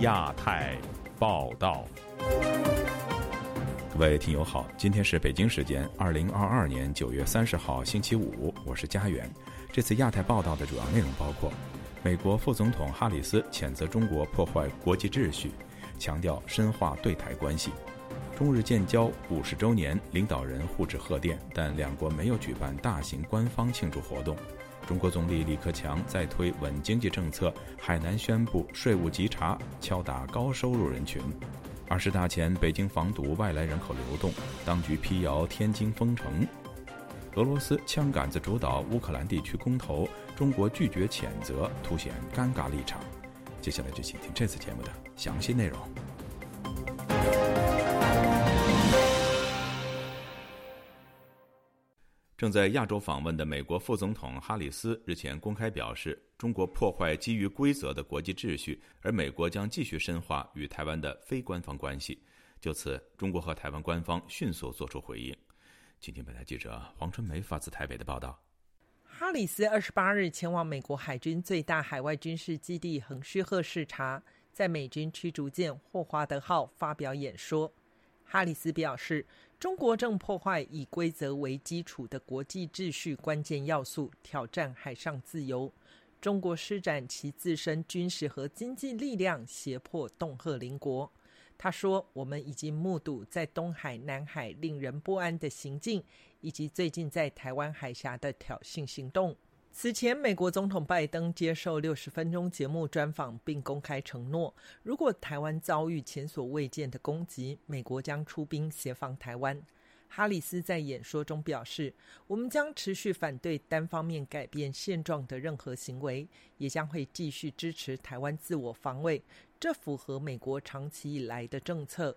亚太报道。各位听友好，今天是北京时间二零二二年九月三十号星期五，我是家园。这次亚太报道的主要内容包括：美国副总统哈里斯谴责中国破坏国际秩序，强调深化对台关系；中日建交五十周年，领导人互致贺电，但两国没有举办大型官方庆祝活动。中国总理李克强在推稳经济政策，海南宣布税务稽查，敲打高收入人群。二十大前，北京防堵外来人口流动，当局辟谣天津封城。俄罗斯枪杆子主导乌克兰地区公投，中国拒绝谴责，凸显尴尬立场。接下来就请听这次节目的详细内容。正在亚洲访问的美国副总统哈里斯日前公开表示，中国破坏基于规则的国际秩序，而美国将继续深化与台湾的非官方关系。就此，中国和台湾官方迅速作出回应。请听本台记者黄春梅发自台北的报道。哈里斯二十八日前往美国海军最大海外军事基地横须贺视察，在美军驱逐舰霍华德号发表演说。哈里斯表示。中国正破坏以规则为基础的国际秩序关键要素，挑战海上自由。中国施展其自身军事和经济力量，胁迫恫吓邻国。他说：“我们已经目睹在东海、南海令人不安的行径，以及最近在台湾海峡的挑衅行动。”此前，美国总统拜登接受六十分钟节目专访，并公开承诺，如果台湾遭遇前所未见的攻击，美国将出兵协防台湾。哈里斯在演说中表示：“我们将持续反对单方面改变现状的任何行为，也将会继续支持台湾自我防卫，这符合美国长期以来的政策。”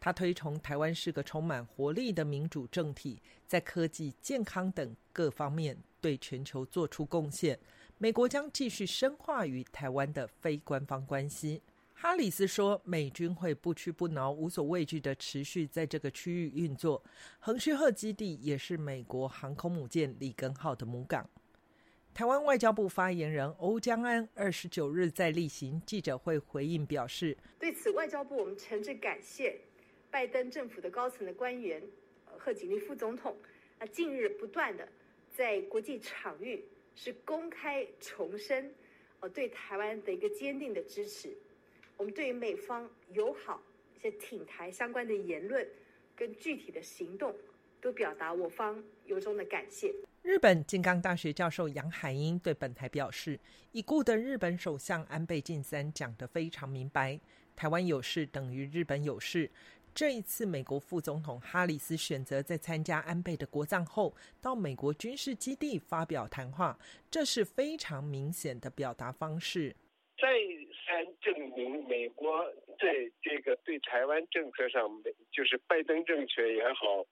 他推崇台湾是个充满活力的民主政体，在科技、健康等各方面对全球做出贡献。美国将继续深化与台湾的非官方关系。哈里斯说，美军会不屈不挠、无所畏惧的持续在这个区域运作。横须贺基地也是美国航空母舰里根号的母港。台湾外交部发言人欧江安二十九日在例行记者会回应表示：“对此，外交部我们诚挚感谢。”拜登政府的高层的官员，贺锦丽副总统，啊，近日不断的在国际场域是公开重申，呃，对台湾的一个坚定的支持。我们对于美方友好一些挺台相关的言论跟具体的行动，都表达我方由衷的感谢。日本静冈大学教授杨海英对本台表示，已故的日本首相安倍晋三讲得非常明白，台湾有事等于日本有事。这一次，美国副总统哈里斯选择在参加安倍的国葬后，到美国军事基地发表谈话，这是非常明显的表达方式。再三证明，美国在这个对台湾政策上，就是拜登政权也好。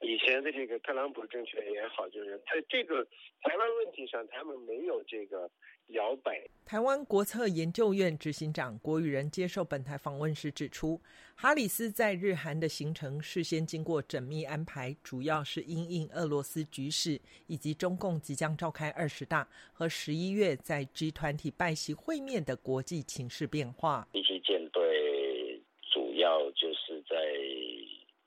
以前的这个特朗普政权也好，就是在这个台湾问题上，他们没有这个摇摆。台湾国策研究院执行长郭宇仁接受本台访问时指出，哈里斯在日韩的行程事先经过缜密安排，主要是因应俄罗斯局势以及中共即将召开二十大和十一月在 G 团体拜席会面的国际情势变化。一些舰队主要就是在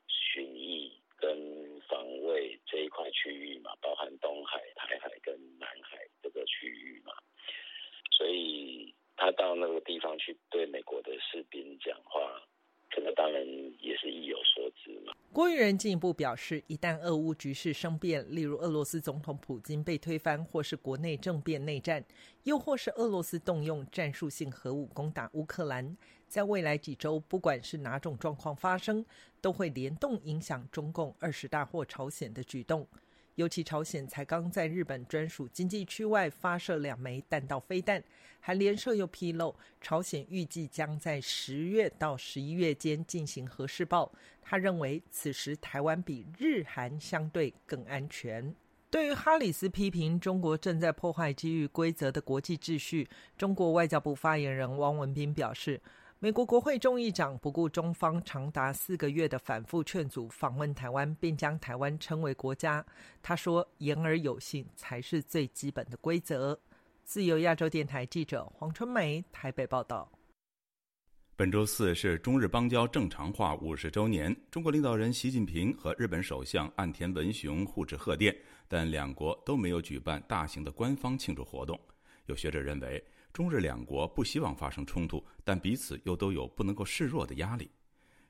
巡弋跟。防卫这一块区域嘛，包含东海、台海跟南海这个区域嘛，所以他到那个地方去对美国的士兵讲话。这个当然也是意有所指嘛。郭玉仁进一步表示，一旦俄乌局势生变，例如俄罗斯总统普京被推翻，或是国内政变内战，又或是俄罗斯动用战术性核武攻打乌克兰，在未来几周，不管是哪种状况发生，都会联动影响中共二十大或朝鲜的举动。尤其朝鲜才刚在日本专属经济区外发射两枚弹道飞弹，韩联社又披露，朝鲜预计将在十月到十一月间进行核试爆。他认为此时台湾比日韩相对更安全。对于哈里斯批评中国正在破坏基于规则的国际秩序，中国外交部发言人汪文斌表示。美国国会众议长不顾中方长达四个月的反复劝阻，访问台湾，并将台湾称为国家。他说：“言而有信才是最基本的规则。”自由亚洲电台记者黄春梅台北报道。本周四是中日邦交正常化五十周年，中国领导人习近平和日本首相岸田文雄互致贺电，但两国都没有举办大型的官方庆祝活动。有学者认为，中日两国不希望发生冲突，但彼此又都有不能够示弱的压力。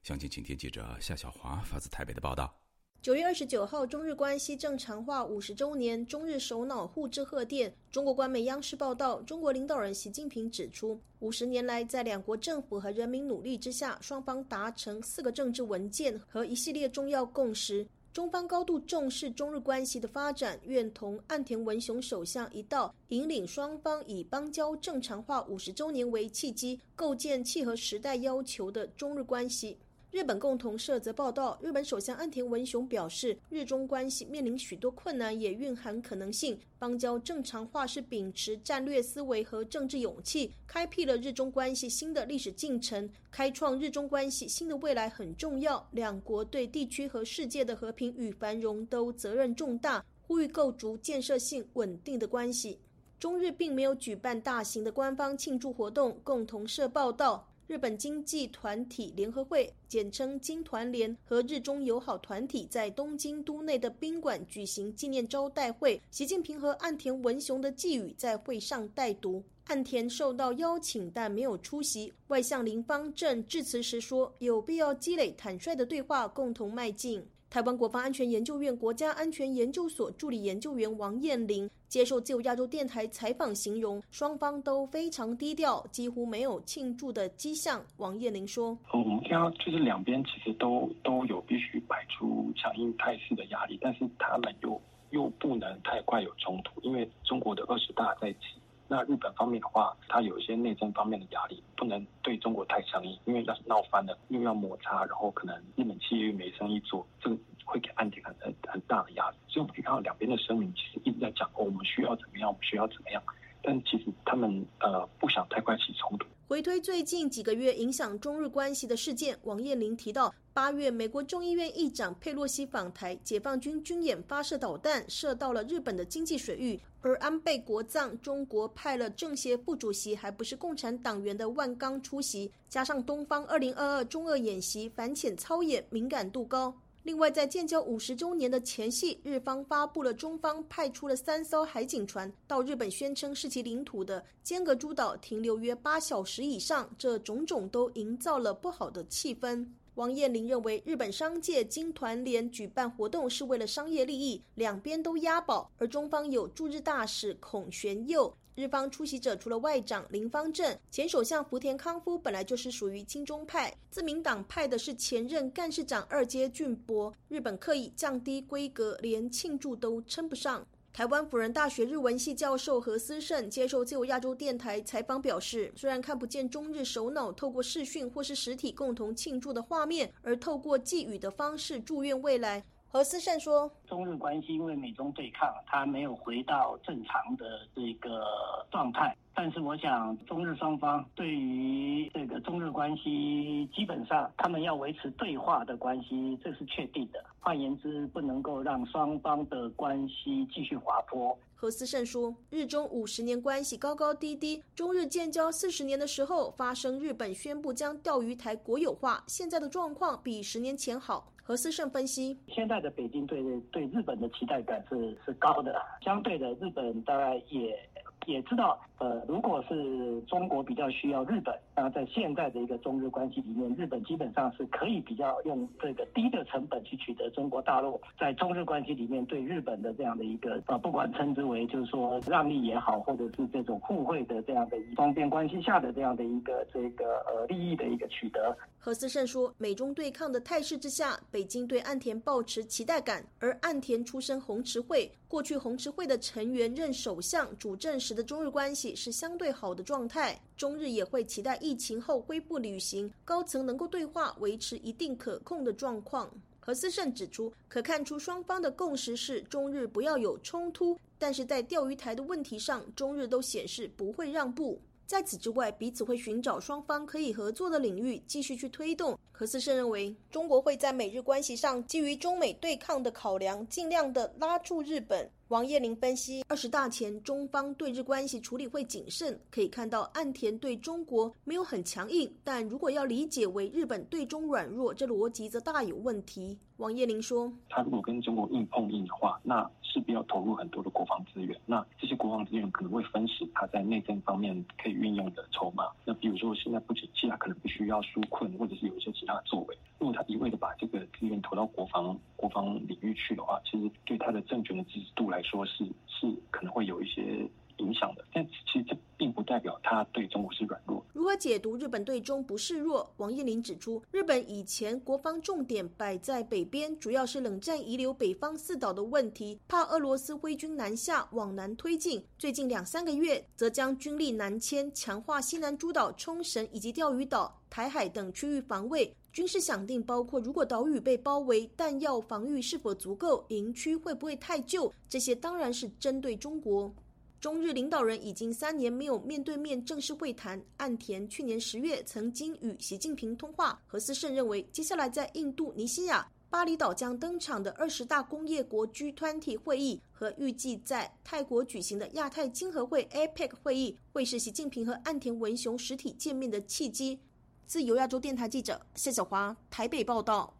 详情，请听记者夏小华发自台北的报道。九月二十九号，中日关系正常化五十周年，中日首脑互致贺电。中国官媒央视报道，中国领导人习近平指出，五十年来，在两国政府和人民努力之下，双方达成四个政治文件和一系列重要共识。中方高度重视中日关系的发展，愿同岸田文雄首相一道，引领双方以邦交正常化五十周年为契机，构建契合时代要求的中日关系。日本共同社则报道，日本首相岸田文雄表示，日中关系面临许多困难，也蕴含可能性。邦交正常化是秉持战略思维和政治勇气，开辟了日中关系新的历史进程，开创日中关系新的未来很重要。两国对地区和世界的和平与繁荣都责任重大，呼吁构筑建设性稳定的关系。中日并没有举办大型的官方庆祝活动。共同社报道。日本经济团体联合会（简称经团联）和日中友好团体在东京都内的宾馆举行纪念招待会，习近平和岸田文雄的寄语在会上带读。岸田受到邀请但没有出席。外相林方正致辞时说：“有必要积累坦率的对话，共同迈进。”台湾国防安全研究院国家安全研究所助理研究员王彦玲接受自由亚洲电台采访，形容双方都非常低调，几乎没有庆祝的迹象。王彦玲说：“我们看到就是两边其实都都有必须摆出强硬态势的压力，但是他们又又不能太快有冲突，因为中国的二十大在即。那日本方面的话，它有一些内政方面的压力，不能对中国太强硬，因为要是闹翻了，又要摩擦，然后可能日本企业又没生意做，这个会给岸田很很很大的压力。所以我们可以看到两边的声明其实一直在讲，哦，我们需要怎么样，我们需要怎么样，但其实他们呃不想太快起冲突。回推最近几个月影响中日关系的事件，王彦霖提到，八月美国众议院议长佩洛西访台，解放军军演发射导弹，射到了日本的经济水域。而安倍国葬，中国派了政协副主席，还不是共产党员的万钢出席，加上东方二零二二中俄演习反潜操演，敏感度高。另外，在建交五十周年的前夕，日方发布了中方派出了三艘海警船到日本宣称是其领土的尖阁诸岛停留约八小时以上，这种种都营造了不好的气氛。王彦霖认为，日本商界经团联举办活动是为了商业利益，两边都押宝，而中方有驻日大使孔玄佑。日方出席者除了外长林方正，前首相福田康夫本来就是属于亲中派，自民党派的是前任干事长二阶俊博。日本刻意降低规格，连庆祝都称不上。台湾辅仁大学日文系教授何思胜接受自由亚洲电台采访表示，虽然看不见中日首脑透过视讯或是实体共同庆祝的画面，而透过寄语的方式祝愿未来。何思胜说：“中日关系因为美中对抗，它没有回到正常的这个状态。但是，我想中日双方对于这个中日关系，基本上他们要维持对话的关系，这是确定的。换言之，不能够让双方的关系继续滑坡。”何思胜说：“日中五十年关系高高低低，中日建交四十年的时候，发生日本宣布将钓鱼台国有化，现在的状况比十年前好。”何思胜分析，现在的北京对对日本的期待感是是高的，相对的日本大概也也知道，呃，如果是中国比较需要日本，那在现在的一个中日关系里面，日本基本上是可以比较用这个低的成本去取得中国大陆在中日关系里面对日本的这样的一个呃，不管称之为就是说让利也好，或者是这种互惠的这样的双边关系下的这样的一个这个呃利益的一个取得。何思胜说，美中对抗的态势之下。北京对岸田抱持期待感，而岸田出身红池会，过去红池会的成员任首相主政时的中日关系是相对好的状态。中日也会期待疫情后恢复旅行，高层能够对话，维持一定可控的状况。何思胜指出，可看出双方的共识是中日不要有冲突，但是在钓鱼台的问题上，中日都显示不会让步。在此之外，彼此会寻找双方可以合作的领域，继续去推动。何思胜认为，中国会在美日关系上基于中美对抗的考量，尽量的拉住日本，王彦霖分析，二十大前中方对日关系处理会谨慎，可以看到岸田对中国没有很强硬，但如果要理解为日本对中软弱，这逻辑则大有问题。王彦霖说：“他如果跟中国硬碰硬的话，那势必要投入很多的国防资源，那这些国防资源可能会分食他在内政方面可以运用的筹码。那比如说现在不景气，他可能必须要纾困，或者是有一些其他作为。如果他一味的把这个资源投到国防国防领域去的话，其实对他的政权的支持度来。”说是是可能会有一些影响的，但其实这并不代表他对中国是软弱。如何解读日本对中不示弱？王彦霖指出，日本以前国防重点摆在北边，主要是冷战遗留北方四岛的问题，怕俄罗斯挥军南下往南推进。最近两三个月，则将军力南迁，强化西南诸岛、冲绳以及钓鱼岛、台海等区域防卫。军事想定包括，如果岛屿被包围，弹药防御是否足够，营区会不会太旧，这些当然是针对中国。中日领导人已经三年没有面对面正式会谈。岸田去年十月曾经与习近平通话。何思胜认为，接下来在印度尼西亚巴厘岛将登场的二十大工业国 G20 会议和预计在泰国举行的亚太经合会 APEC 会议，会是习近平和岸田文雄实体见面的契机。自由亚洲电台记者谢小华台北报道。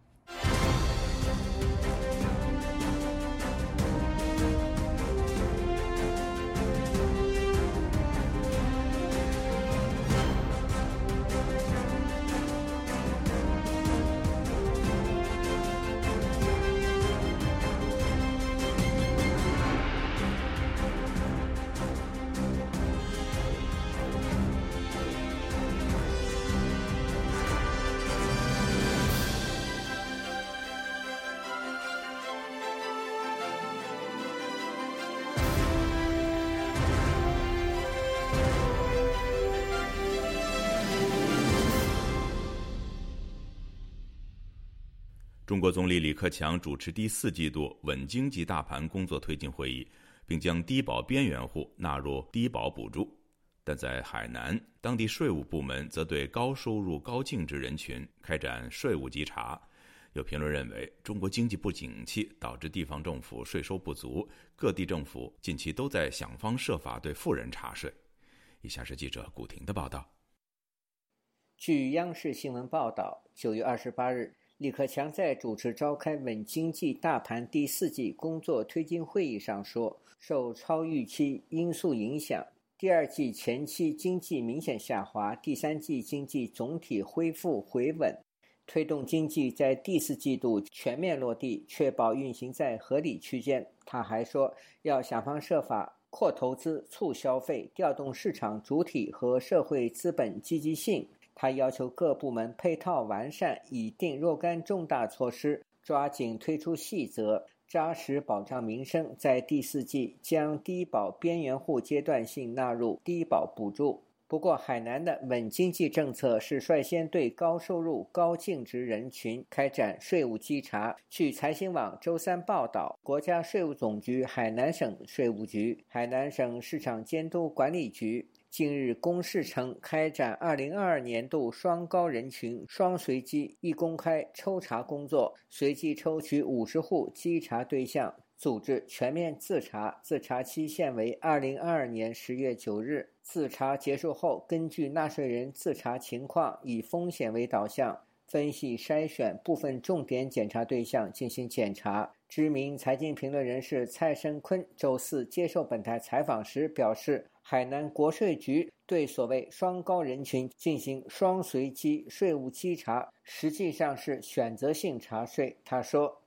国总理李克强主持第四季度稳经济大盘工作推进会议，并将低保边缘户纳入低保补助。但在海南，当地税务部门则对高收入高净值人群开展税务稽查。有评论认为，中国经济不景气导致地方政府税收不足，各地政府近期都在想方设法对富人查税。以下是记者古婷的报道。据央视新闻报道，九月二十八日。李克强在主持召开稳经济大盘第四季工作推进会议上说，受超预期因素影响，第二季前期经济明显下滑，第三季经济总体恢复回稳，推动经济在第四季度全面落地，确保运行在合理区间。他还说，要想方设法扩投资、促消费，调动市场主体和社会资本积极性。他要求各部门配套完善，拟定若干重大措施，抓紧推出细则，扎实保障民生。在第四季将低保边缘户阶段性纳入低保补助。不过，海南的稳经济政策是率先对高收入高净值人群开展税务稽查。据财新网周三报道，国家税务总局海南省税务局、海南省市场监督管理局。近日公示称，开展二零二二年度双高人群双随机一公开抽查工作，随机抽取五十户稽查对象，组织全面自查，自查期限为二零二二年十月九日。自查结束后，根据纳税人自查情况，以风险为导向，分析筛选部分重点检查对象进行检查。知名财经评论人士蔡声坤周四接受本台采访时表示。海南国税局对所谓“双高”人群进行双随机税务稽查，实际上是选择性查税。他说：“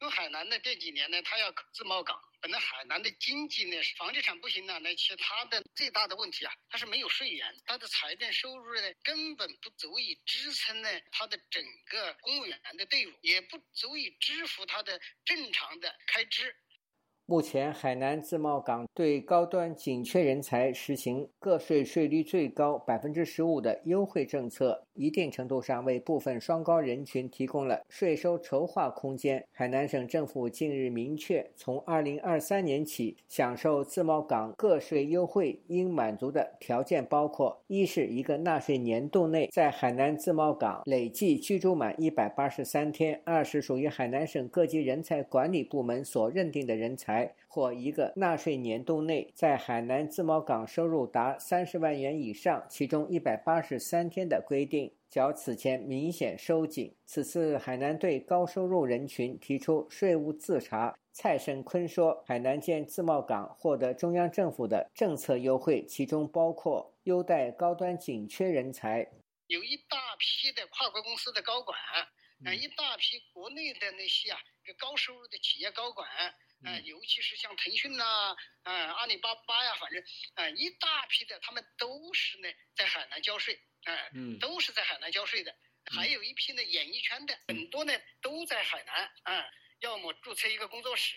因为海南的这几年呢，它要自贸港，本来海南的经济呢，房地产不行了，那其他的最大的问题啊，它是没有税源，它的财政收入呢，根本不足以支撑呢它的整个公务员的队伍，也不足以支付它的正常的开支。”目前，海南自贸港对高端紧缺人才实行个税税率最高百分之十五的优惠政策，一定程度上为部分双高人群提供了税收筹划空间。海南省政府近日明确，从二零二三年起，享受自贸港个税优惠应满足的条件包括：一是一个纳税年度内在海南自贸港累计居住满一百八十三天；二是属于海南省各级人才管理部门所认定的人才。才或一个纳税年度内在海南自贸港收入达三十万元以上，其中一百八十三天的规定，较此前明显收紧。此次海南对高收入人群提出税务自查。蔡胜坤说：“海南建自贸港获得中央政府的政策优惠，其中包括优待高端紧缺人才，有一大批的跨国公司的高管，啊，一大批国内的那些啊，高收入的企业高管，啊，尤其是像腾讯呐，啊，阿里巴巴呀，反正啊，一大批的，他们都是呢在海南交税，啊，都是在海南交税的，还有一批呢演艺圈的，很多呢都在海南，啊。”要么注册一个工作室。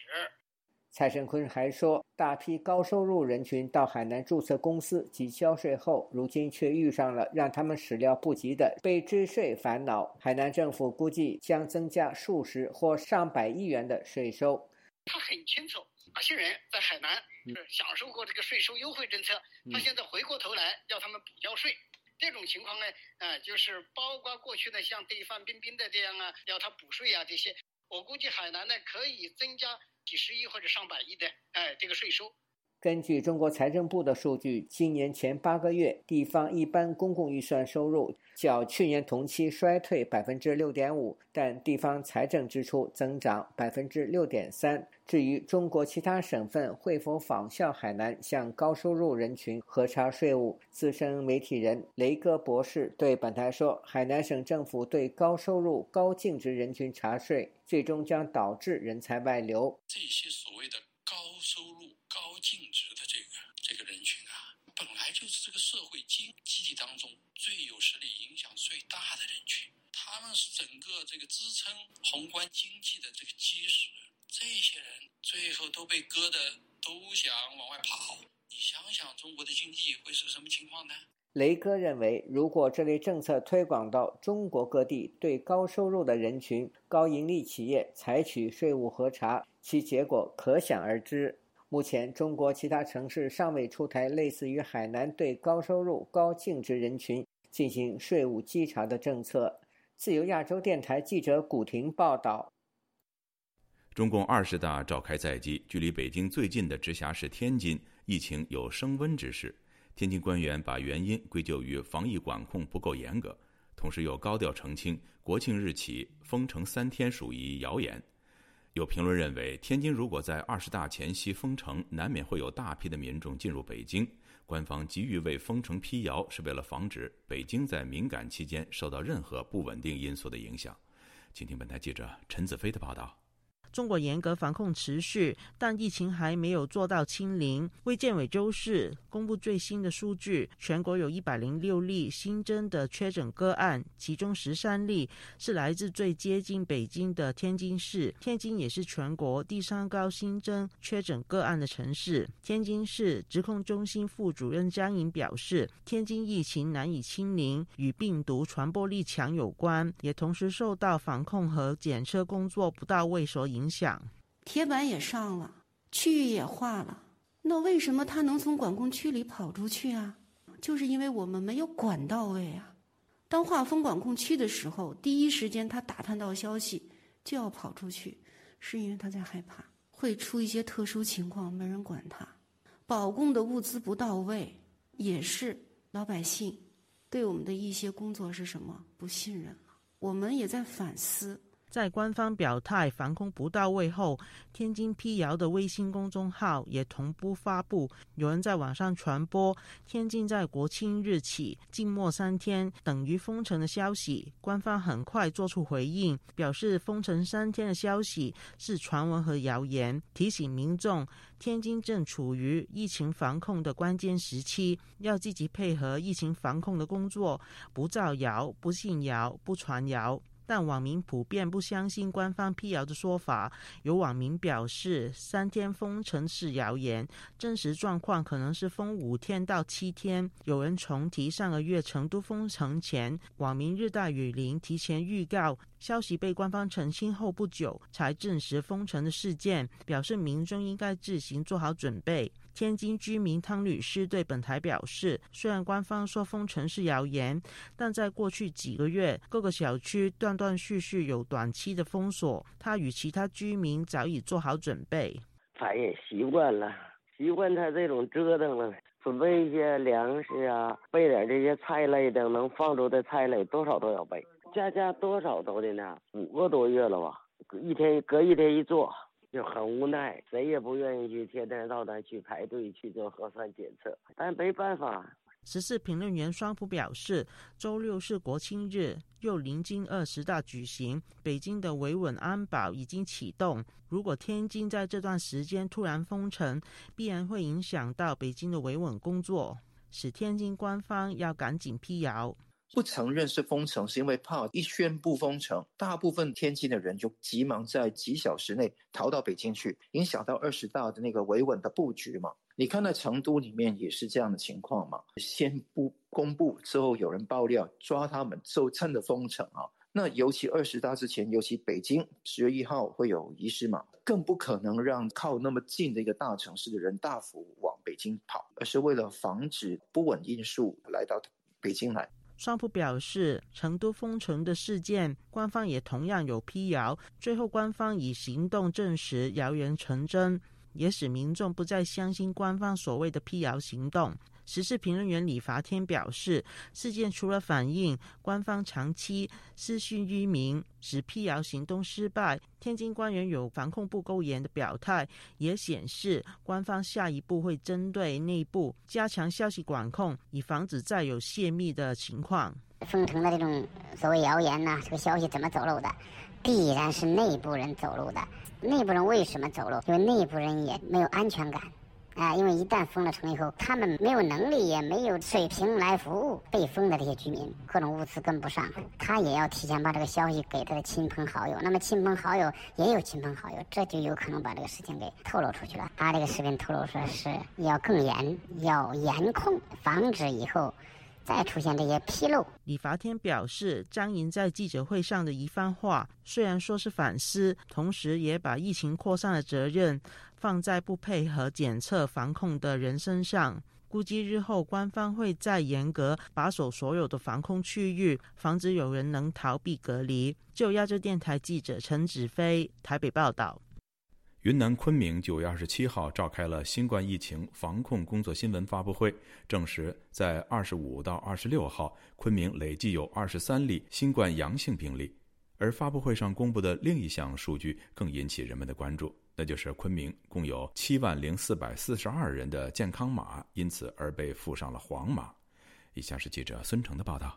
蔡胜坤还说，大批高收入人群到海南注册公司及交税后，如今却遇上了让他们始料不及的被追税烦恼。海南政府估计将增加数十或上百亿元的税收。他很清楚，哪些人在海南是享受过这个税收优惠政策，他现在回过头来要他们补交税。这种情况呢，啊，就是包括过去的像对范冰冰的这样啊，要他补税啊这些。我估计海南呢可以增加几十亿或者上百亿的哎这个税收。根据中国财政部的数据，今年前八个月，地方一般公共预算收入较去年同期衰退百分之六点五，但地方财政支出增长百分之六点三。至于中国其他省份会否仿效海南向高收入人群核查税务，资深媒体人雷哥博士对本台说：“海南省政府对高收入高净值人群查税，最终将导致人才外流。这些所谓的高收入。”高净值的这个这个人群啊，本来就是这个社会经济当中最有实力、影响最大的人群，是整个这个支撑宏观经济的这个基石。这些人最后都被割的都想往外跑，你想想中国的经济会是什么情况呢？雷哥认为，如果这类政策推广到中国各地，对高收入的人群、高盈利企业采取税务核查，其结果可想而知。目前，中国其他城市尚未出台类似于海南对高收入、高净值人群进行税务稽查的政策。自由亚洲电台记者古婷报道。中共二十大召开在即，距离北京最近的直辖市天津疫情有升温之势。天津官员把原因归咎于防疫管控不够严格，同时又高调澄清国庆日起封城三天属于谣言。有评论认为，天津如果在二十大前夕封城，难免会有大批的民众进入北京。官方急于为封城辟谣，是为了防止北京在敏感期间受到任何不稳定因素的影响。请听本台记者陈子飞的报道。中国严格防控持续，但疫情还没有做到清零。卫健委周四公布最新的数据，全国有一百零六例新增的确诊个案，其中十三例是来自最接近北京的天津市。天津也是全国第三高新增确诊个案的城市。天津市疾控中心副主任张颖表示，天津疫情难以清零，与病毒传播力强有关，也同时受到防控和检测工作不到位所影。影响，铁板也上了，区域也划了，那为什么他能从管控区里跑出去啊？就是因为我们没有管到位啊。当划分管控区的时候，第一时间他打探到消息就要跑出去，是因为他在害怕会出一些特殊情况，没人管他，保供的物资不到位，也是老百姓对我们的一些工作是什么不信任了。我们也在反思。在官方表态防控不到位后，天津辟谣的微信公众号也同步发布。有人在网上传播天津在国庆日起静默三天等于封城的消息。官方很快做出回应，表示封城三天的消息是传闻和谣言，提醒民众天津正处于疫情防控的关键时期，要积极配合疫情防控的工作，不造谣、不信谣、不传谣。但网民普遍不相信官方辟谣的说法，有网民表示三天封城是谣言，真实状况可能是封五天到七天。有人重提上个月成都封城前，网民日大雨林提前预告消息被官方澄清后不久才证实封城的事件，表示民众应该自行做好准备。天津居民汤女士对本台表示，虽然官方说封城是谣言，但在过去几个月，各个小区断断续续有短期的封锁，她与其他居民早已做好准备。咱也习惯了，习惯他这种折腾了。准备一些粮食啊，备点这些菜类的，能放出的菜类多少都要备。家家多少都得呢，五个多月了吧，一天隔一天一做，就很无奈，谁也不愿意去天天到那去排队去做核酸检测，但没办法。时事评论员双普表示，周六是国庆日，又临近二十大举行，北京的维稳安保已经启动。如果天津在这段时间突然封城，必然会影响到北京的维稳工作，使天津官方要赶紧辟谣。不承认是封城，是因为怕一宣布封城，大部分天津的人就急忙在几小时内逃到北京去，影响到二十大的那个维稳的布局嘛。你看，到成都里面也是这样的情况嘛。先不公布之后，有人爆料抓他们，就趁着封城啊。那尤其二十大之前，尤其北京十月一号会有仪式嘛，更不可能让靠那么近的一个大城市的人大幅往北京跑，而是为了防止不稳因素来到北京来。双普表示，成都封城的事件，官方也同样有辟谣，最后官方以行动证实谣言成真。也使民众不再相信官方所谓的辟谣行动。时事评论员李伐天表示，事件除了反映官方长期私讯于民，使辟谣行动失败，天津官员有防控不够严的表态，也显示官方下一步会针对内部加强消息管控，以防止再有泄密的情况。封城的这种所谓谣言呢，这个消息怎么走漏的？必然是内部人走漏的。内部人为什么走漏？因为内部人也没有安全感，啊，因为一旦封了城以后，他们没有能力，也没有水平来服务被封的这些居民，各种物资跟不上，他也要提前把这个消息给他的亲朋好友。那么亲朋好友也有亲朋好友，这就有可能把这个事情给透露出去了。他这个视频透露说是要更严，要严控，防止以后。再出现这些纰漏，李伐天表示，张莹在记者会上的一番话，虽然说是反思，同时也把疫情扩散的责任放在不配合检测防控的人身上。估计日后官方会再严格把守所有的防控区域，防止有人能逃避隔离。就亚洲电台记者陈子飞台北报道。云南昆明九月二十七号召开了新冠疫情防控工作新闻发布会，证实在二十五到二十六号，昆明累计有二十三例新冠阳性病例。而发布会上公布的另一项数据更引起人们的关注，那就是昆明共有七万零四百四十二人的健康码因此而被附上了黄码。以下是记者孙成的报道。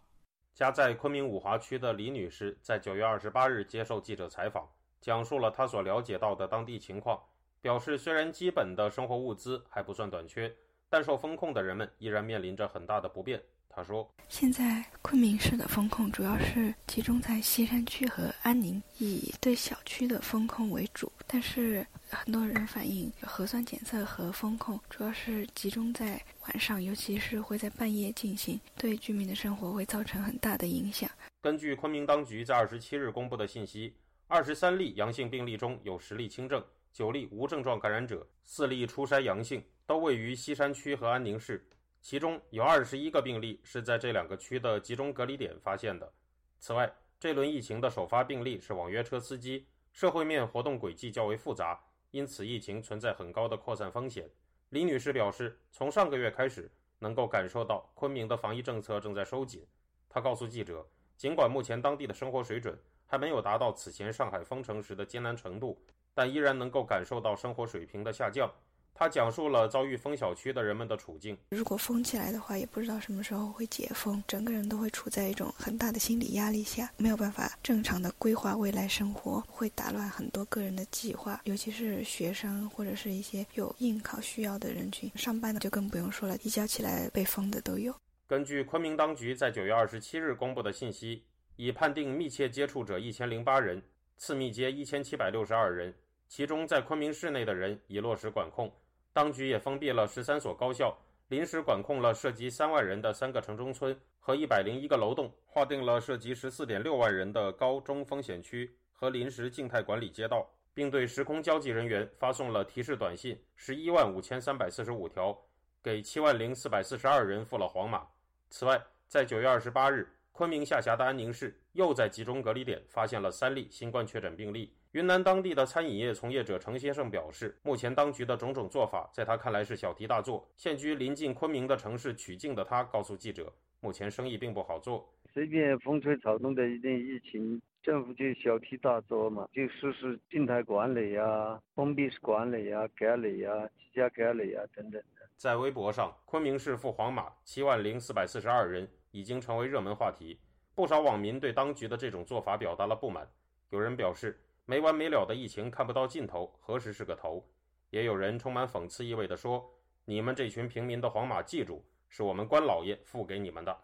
家在昆明五华区的李女士在九月二十八日接受记者采访。讲述了她所了解到的当地情况，表示虽然基本的生活物资还不算短缺，但受封控的人们依然面临着很大的不便。他说：“现在昆明市的风控主要是集中在西山区和安宁，以对小区的风控为主。但是很多人反映，核酸检测和风控主要是集中在晚上，尤其是会在半夜进行，对居民的生活会造成很大的影响。”根据昆明当局在二十七日公布的信息。二十三例阳性病例中有十例轻症，九例无症状感染者，四例初筛阳性，都位于西山区和安宁市。其中有二十一个病例是在这两个区的集中隔离点发现的。此外，这轮疫情的首发病例是网约车司机，社会面活动轨迹较为复杂，因此疫情存在很高的扩散风险。李女士表示，从上个月开始，能够感受到昆明的防疫政策正在收紧。她告诉记者，尽管目前当地的生活水准，还没有达到此前上海封城时的艰难程度，但依然能够感受到生活水平的下降。他讲述了遭遇封小区的人们的处境。如果封起来的话，也不知道什么时候会解封，整个人都会处在一种很大的心理压力下，没有办法正常的规划未来生活，会打乱很多个人的计划，尤其是学生或者是一些有应考需要的人群。上班的就更不用说了，一觉起来被封的都有。根据昆明当局在九月二十七日公布的信息。已判定密切接触者一千零八人，次密接一千七百六十二人，其中在昆明市内的人已落实管控。当局也封闭了十三所高校，临时管控了涉及三万人的三个城中村和一百零一个楼栋，划定了涉及十四点六万人的高中风险区和临时静态管理街道，并对时空交际人员发送了提示短信十一万五千三百四十五条，给七万零四百四十二人付了黄码。此外，在九月二十八日。昆明下辖的安宁市又在集中隔离点发现了三例新冠确诊病例，云南当地的餐饮业从业者程先生表示，目前当局的种种做法，在他看来是小题大做。现居临近昆明的城市曲靖的他告诉记者，目前生意并不好做。随便风吹草动的一点疫情，政府就小题大做嘛，就实施静态管理呀、封闭式管理呀、隔离呀、居家隔离呀等等的。在微博上，昆明市赴黄码七万零四百四十二人已经成为热门话题，不少网民对当局的这种做法表达了不满。有人表示。没完没了的疫情看不到尽头，何时是个头？也有人充满讽刺意味地说：“你们这群平民的皇马，记住，是我们关老爷付给你们的。”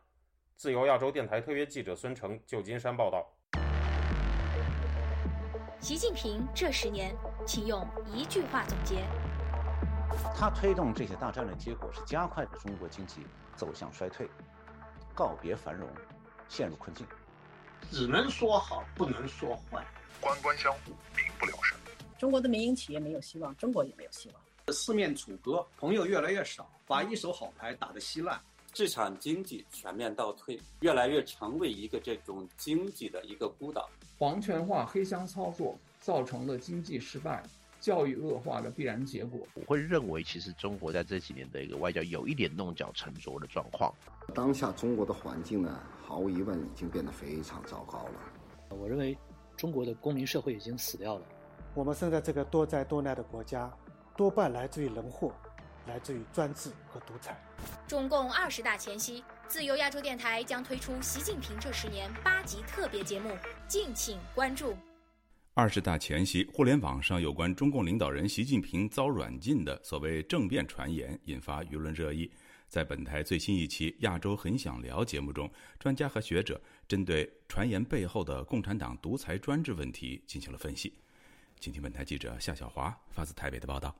自由亚洲电台特约记者孙成，旧金山报道。习近平这十年，请用一句话总结。他推动这些大战略，结果是加快了中国经济走向衰退，告别繁荣，陷入困境。只能说好，不能说坏。官官相护，民不聊生。中国的民营企业没有希望，中国也没有希望。四面楚歌，朋友越来越少，把一手好牌打得稀烂。市场经济全面倒退，越来越成为一个这种经济的一个孤岛。皇权化、黑箱操作造成了经济失败、教育恶化的必然结果。我会认为，其实中国在这几年的一个外交有一点弄巧成拙的状况。当下中国的环境呢，毫无疑问已经变得非常糟糕了。我认为。中国的公民社会已经死掉了。我们生在这个多灾多难的国家，多半来自于人祸，来自于专制和独裁。中共二十大前夕，自由亚洲电台将推出习近平这十年八集特别节目，敬请关注。二十大前夕，互联网上有关中共领导人习近平遭软禁的所谓政变传言，引发舆论热议。在本台最新一期《亚洲很想聊》节目中，专家和学者针对传言背后的共产党独裁专制问题进行了分析。请听本台记者夏小华发自台北的报道。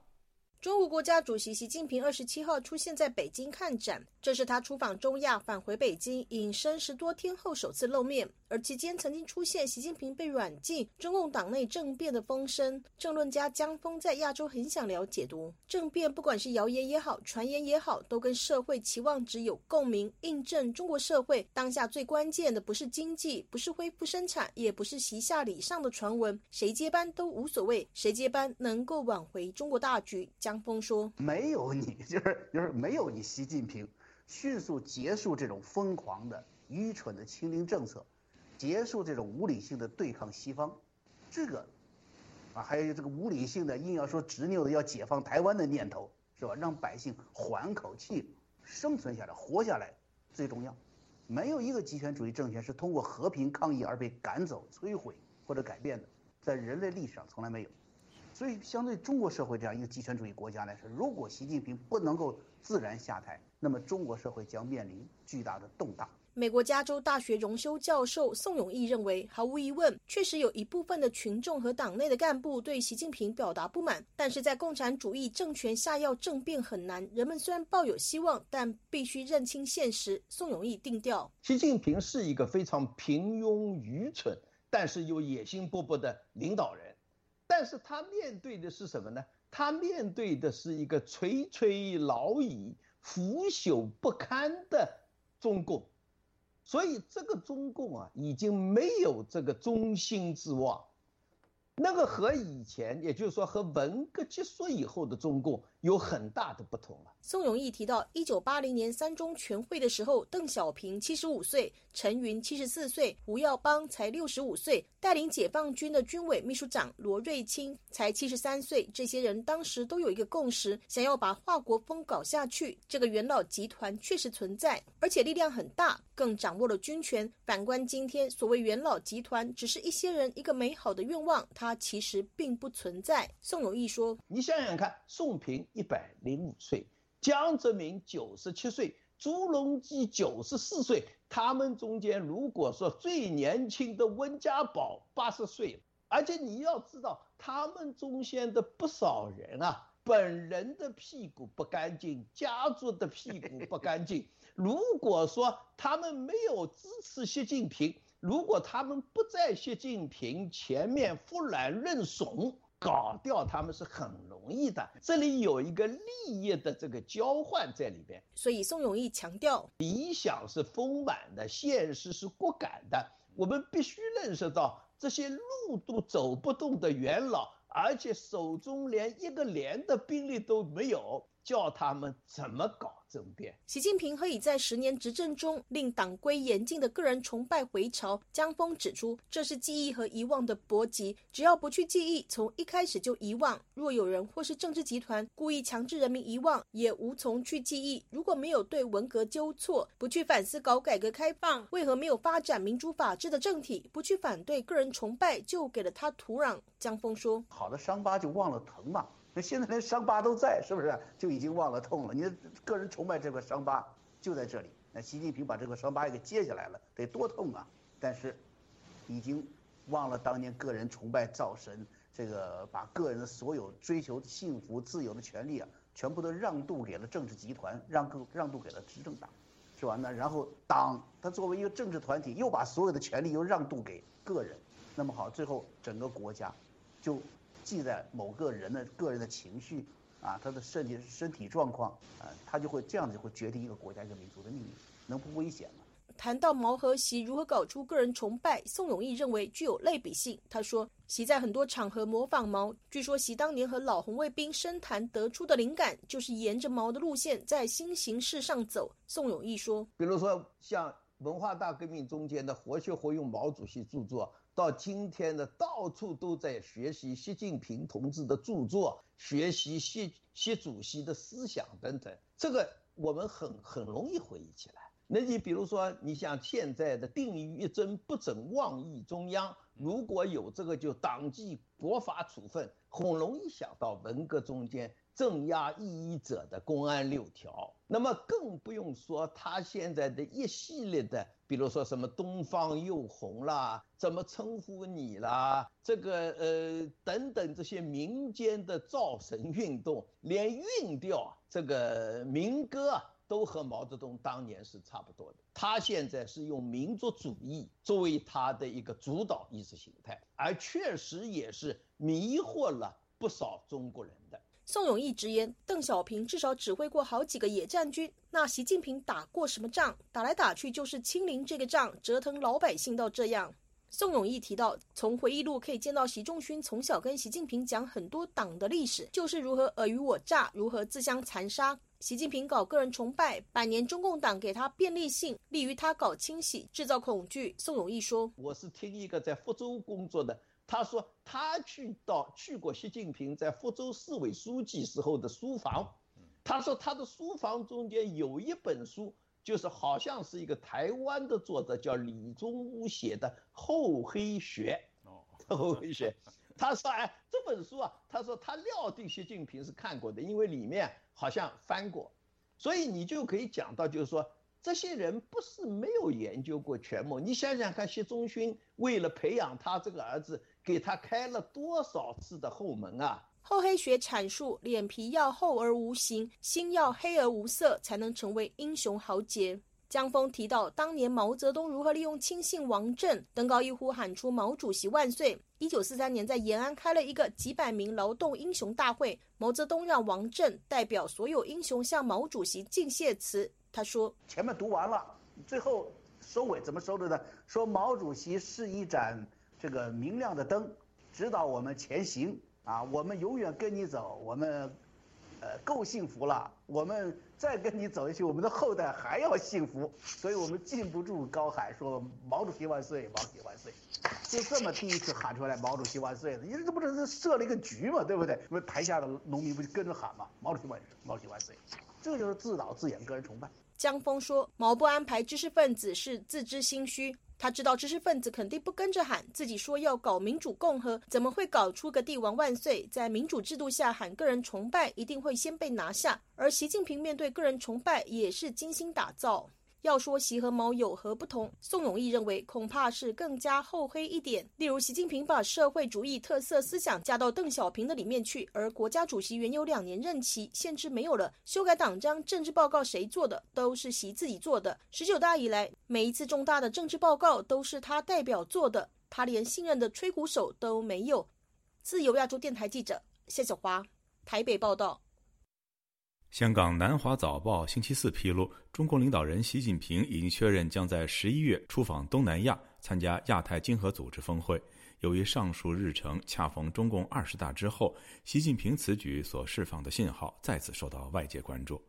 中国国家主席习近平二十七号出现在北京看展，这是他出访中亚返回北京隐身十多天后首次露面。而期间曾经出现习近平被软禁、中共党内政变的风声。政论家江峰在亚洲很想聊解读政变，不管是谣言也好、传言也好，都跟社会期望值有共鸣，印证中国社会当下最关键的不是经济，不是恢复生产，也不是习下礼上的传闻，谁接班都无所谓，谁接班能够挽回中国大局。张峰说：“没有你，就是就是没有你，习近平迅速结束这种疯狂的、愚蠢的清零政策。”结束这种无理性的对抗西方，这个，啊，还有这个无理性的硬要说执拗的要解放台湾的念头，是吧？让百姓缓口气，生存下来，活下来最重要。没有一个极权主义政权是通过和平抗议而被赶走、摧毁或者改变的，在人类历史上从来没有。所以，相对中国社会这样一个极权主义国家来说，如果习近平不能够自然下台，那么中国社会将面临巨大的动荡。美国加州大学荣休教授宋永毅认为，毫无疑问，确实有一部分的群众和党内的干部对习近平表达不满。但是在共产主义政权下要政变很难，人们虽然抱有希望，但必须认清现实。宋永毅定调：习近平是一个非常平庸、愚蠢，但是又野心勃勃的领导人。但是他面对的是什么呢？他面对的是一个垂垂老矣、腐朽不堪的中共。所以，这个中共啊，已经没有这个中心之望。那个和以前，也就是说和文革结束以后的中共有很大的不同了。宋永毅提到，一九八零年三中全会的时候，邓小平七十五岁，陈云七十四岁，胡耀邦才六十五岁，带领解放军的军委秘书长罗瑞卿才七十三岁。这些人当时都有一个共识，想要把华国锋搞下去。这个元老集团确实存在，而且力量很大，更掌握了军权。反观今天，所谓元老集团，只是一些人一个美好的愿望。它。其实并不存在。宋永毅说：“你想想看，宋平一百零五岁，江泽民九十七岁，朱镕基九十四岁，他们中间如果说最年轻的温家宝八十岁，而且你要知道，他们中间的不少人啊，本人的屁股不干净，家族的屁股不干净。如果说他们没有支持习近平。”如果他们不在习近平前面服软认怂，搞掉他们是很容易的。这里有一个利益的这个交换在里边。所以宋永义强调，理想是丰满的，现实是骨感的。我们必须认识到，这些路都走不动的元老，而且手中连一个连的兵力都没有，叫他们怎么搞？政变。习近平何以在十年执政中令党规严禁的个人崇拜回潮？江峰指出，这是记忆和遗忘的搏击。只要不去记忆，从一开始就遗忘。若有人或是政治集团故意强制人民遗忘，也无从去记忆。如果没有对文革纠错，不去反思搞改革开放，为何没有发展民主法治的政体？不去反对个人崇拜，就给了他土壤。江峰说：“好的伤疤就忘了疼嘛。”那现在连伤疤都在，是不是就已经忘了痛了？你个人崇拜这块伤疤就在这里。那习近平把这块伤疤也给揭下来了，得多痛啊！但是，已经忘了当年个人崇拜造神，这个把个人的所有追求幸福、自由的权利啊，全部都让渡给了政治集团，让渡让渡给了执政党，是吧？那然后党它作为一个政治团体，又把所有的权利又让渡给个人，那么好，最后整个国家就。记在某个人的个人的情绪，啊，他的身体身体状况，啊，他就会这样子会决定一个国家一个民族的命运，能不危险吗？谈到毛和习如何搞出个人崇拜，宋永义认为具有类比性。他说，习在很多场合模仿毛，据说习当年和老红卫兵深谈得出的灵感，就是沿着毛的路线在新形势上走。宋永义说，比如说像文化大革命中间的活学活用毛主席著作。到今天呢，到处都在学习习近平同志的著作，学习习习主席的思想等等，这个我们很很容易回忆起来。那你比如说，你像现在的定于一尊不准妄议中央，如果有这个就党纪国法处分，很容易想到文革中间。镇压异议者的公安六条，那么更不用说他现在的一系列的，比如说什么东方又红啦，怎么称呼你啦，这个呃等等这些民间的造神运动，连韵调这个民歌，都和毛泽东当年是差不多的。他现在是用民族主义作为他的一个主导意识形态，而确实也是迷惑了不少中国人。宋永义直言，邓小平至少指挥过好几个野战军，那习近平打过什么仗？打来打去就是清零这个仗，折腾老百姓到这样。宋永义提到，从回忆录可以见到习仲勋从小跟习近平讲很多党的历史，就是如何尔虞我诈，如何自相残杀。习近平搞个人崇拜，百年中共党给他便利性，利于他搞清洗，制造恐惧。宋永义说：“我是听一个在福州工作的。”他说他去到去过习近平在福州市委书记时候的书房，他说他的书房中间有一本书，就是好像是一个台湾的作者叫李宗吾写的《厚黑学》。哦，厚黑学。他说哎，这本书啊，他说他料定习近平是看过的，因为里面好像翻过，所以你就可以讲到，就是说。这些人不是没有研究过权谋，你想想看，习仲勋为了培养他这个儿子，给他开了多少次的后门啊？厚黑学阐述，脸皮要厚而无形，心要黑而无色，才能成为英雄豪杰。江峰提到，当年毛泽东如何利用亲信王震，登高一呼喊出“毛主席万岁”。一九四三年，在延安开了一个几百名劳动英雄大会，毛泽东让王震代表所有英雄向毛主席敬谢词。他说：“前面读完了，最后收尾怎么收的呢？说毛主席是一盏这个明亮的灯，指导我们前行啊！我们永远跟你走，我们呃够幸福了。我们再跟你走下去，我们的后代还要幸福。所以我们禁不住高喊说毛主席万岁，毛主席万岁！就这么第一次喊出来毛主席万岁的，因为这不是设了一个局嘛，对不对？那台下的农民不就跟着喊嘛？毛主席万岁，毛主席万岁！这就是自导自演，个人崇拜。”江峰说：“毛不安排知识分子是自知心虚，他知道知识分子肯定不跟着喊，自己说要搞民主共和，怎么会搞出个帝王万岁？在民主制度下喊个人崇拜，一定会先被拿下。而习近平面对个人崇拜，也是精心打造。”要说习和毛有何不同，宋永义认为恐怕是更加厚黑一点。例如，习近平把社会主义特色思想加到邓小平的里面去，而国家主席原有两年任期，限制没有了。修改党章、政治报告谁做的？都是习自己做的。十九大以来，每一次重大的政治报告都是他代表做的，他连信任的吹鼓手都没有。自由亚洲电台记者谢小华，台北报道。香港南华早报星期四披露，中共领导人习近平已经确认将在十一月出访东南亚，参加亚太经合组织峰会。由于上述日程恰逢中共二十大之后，习近平此举所释放的信号再次受到外界关注。